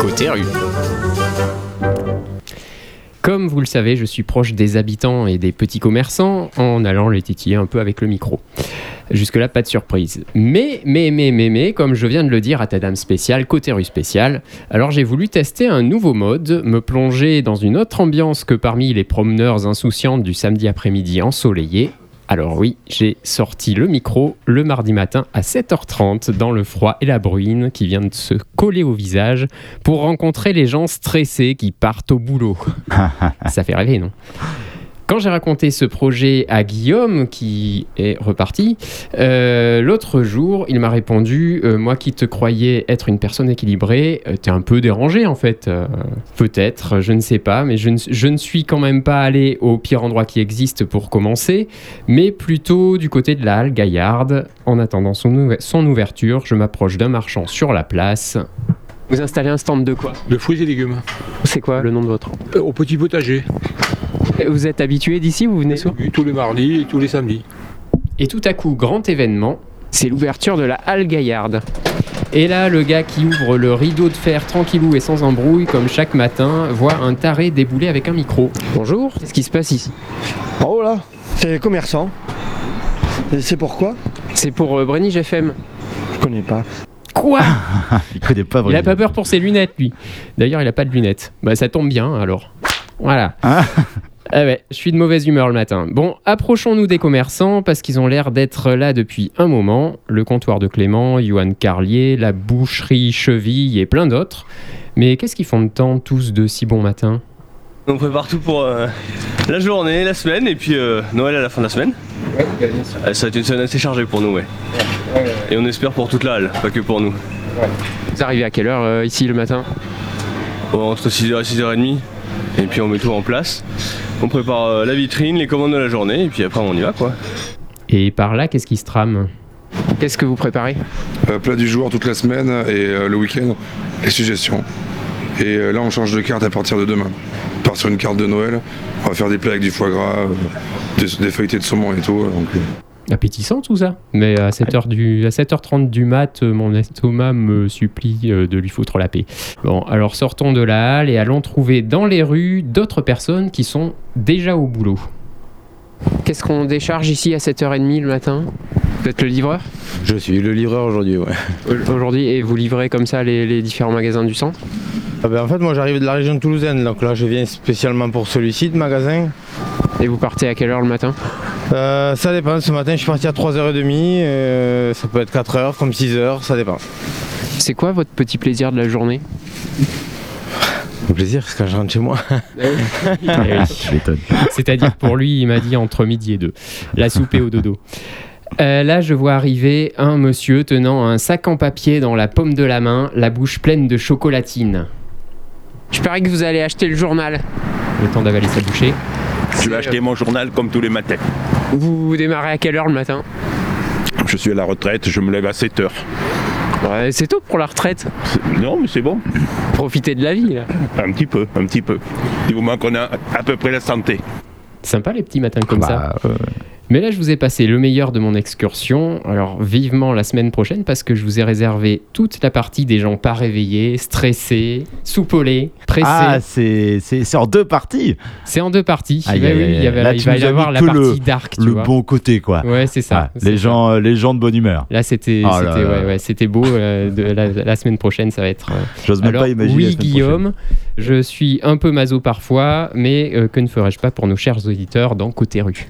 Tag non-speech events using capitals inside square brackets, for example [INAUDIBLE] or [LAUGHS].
Côté rue. Comme vous le savez, je suis proche des habitants et des petits commerçants en allant les titiller un peu avec le micro. Jusque-là, pas de surprise. Mais, mais, mais, mais, mais, comme je viens de le dire à ta dame spéciale, côté rue spéciale, alors j'ai voulu tester un nouveau mode, me plonger dans une autre ambiance que parmi les promeneurs insouciantes du samedi après-midi ensoleillé, alors oui, j'ai sorti le micro le mardi matin à 7h30 dans le froid et la bruine qui vient de se coller au visage pour rencontrer les gens stressés qui partent au boulot. [LAUGHS] Ça fait rêver, non? Quand j'ai raconté ce projet à Guillaume, qui est reparti, euh, l'autre jour, il m'a répondu euh, Moi qui te croyais être une personne équilibrée, euh, t'es un peu dérangé en fait. Peut-être, je ne sais pas, mais je ne, je ne, suis quand même pas allé au pire endroit qui existe pour commencer, mais plutôt du côté de la halle Gaillarde. En attendant son, son ouverture, je m'approche d'un marchand sur la place. Vous installez un stand de quoi? De fruits et légumes. C'est quoi le nom de votre Au petit potager. [LAUGHS] Vous êtes habitué d'ici Vous venez souvent tous les mardis et tous les samedis. Et tout à coup, grand événement, c'est l'ouverture de la Halle Gaillarde. Et là, le gars qui ouvre le rideau de fer tranquillou et sans embrouille, comme chaque matin, voit un taré débouler avec un micro. Bonjour, qu'est-ce qui se passe ici? Oh là, c'est les commerçants. Et c'est pourquoi C'est pour euh, Brenny FM. Je connais pas. Quoi? [LAUGHS] Il connaît pas Il a pas peur pour ses lunettes, lui. D'ailleurs, il a pas de lunettes. Bah, ça tombe bien, alors. Voilà. Ah. Ah ouais, je suis de mauvaise humeur le matin. Bon, approchons-nous des commerçants parce qu'ils ont l'air d'être là depuis un moment. Le comptoir de Clément, Johan Carlier, la boucherie Cheville et plein d'autres. Mais qu'est-ce qu'ils font de temps tous de si bon matin? On prépare tout pour euh, la journée, la semaine et puis euh, Noël à la fin de la semaine. Euh, ça va être une semaine assez chargée pour nous, ouais. Et on espère pour toute la halle, pas que pour nous. Vous arrivez à quelle heure euh, ici le matin? Bon, entre 6h et 6h30. Et puis on met tout en place. On prépare euh, la vitrine, les commandes de la journée et puis après on y va quoi. Et par là, qu'est-ce qui se trame? Qu'est-ce que vous préparez? Euh, plat du jour toute la semaine et euh, le week-end, les suggestions. Et euh, là, on change de carte à partir de demain. On part sur une carte de Noël. On va faire des plats avec du foie gras, euh, des, des feuilletés de saumon et tout. Donc, euh, Appétissant tout ça. Mais à 7h du, à 7h30 du mat, euh, mon estomac me supplie euh, de lui foutre la paix. Bon, alors sortons de la halle et allons trouver dans les rues d'autres personnes qui sont déjà au boulot. Qu'est-ce qu'on décharge ici à 7h30 le matin? Vous êtes le livreur? Je suis le livreur aujourd'hui, ouais. Aujourd'hui, et vous livrez comme ça les, les différents magasins du centre? Ah ben, en fait, moi j'arrive de la région toulousaine, donc là je viens spécialement pour celui-ci de magasin. Et vous partez à quelle heure le matin? Euh, ça dépend, ce matin je suis parti à 3h30, euh, ça peut être 4h comme 6h, ça dépend. C'est quoi votre petit plaisir de la journée? Le plaisir, c'est quand je rentre chez moi. Je m'étonne. [LAUGHS] C'est-à-dire pour lui, il m'a dit entre midi et deux. La soupe et au dodo. Euh, là, je vois arriver un monsieur tenant un sac en papier dans la paume de la main, la bouche pleine de chocolatine. Je parie que vous allez acheter le journal. Le temps d'avaler sa bouchée. Je vais acheter mon journal comme tous les matins. Vous, vous démarrez à quelle heure le matin Je suis à la retraite, je me lève à 7 heures. Ouais, C'est tôt pour la retraite. Non, mais c'est bon. Profitez de la vie. Là. Un petit peu, un petit peu. Du moment qu'on a à peu près la santé. Sympa les petits matins comme ça. Bah, euh, Mais là, je vous ai passé le meilleur de mon excursion. Alors, vivement la semaine prochaine parce que je vous ai réservé toute la partie des gens pas réveillés, stressés, soupolés, pressés. Ah, c'est c'est- c'est en deux parties. C'est en deux parties. Oui, aïe. il y avait, Là, il va y avoir la partie le- dark, tu Le vois. bon côté, quoi. Ouais, c'est ça. Ah, c'est les, ça. gens, euh, les gens de bonne humeur. Là, c'était Oh c'était- là. ouais, ouais, c'était beau. euh, de, la, la semaine prochaine, ça va être. euh, J'ose même pas imaginer. la oui, prochaine. Guillaume, je suis un peu maso parfois, mais euh, que ne ferais-je pas pour nos chers auditeurs dans Côté Rue?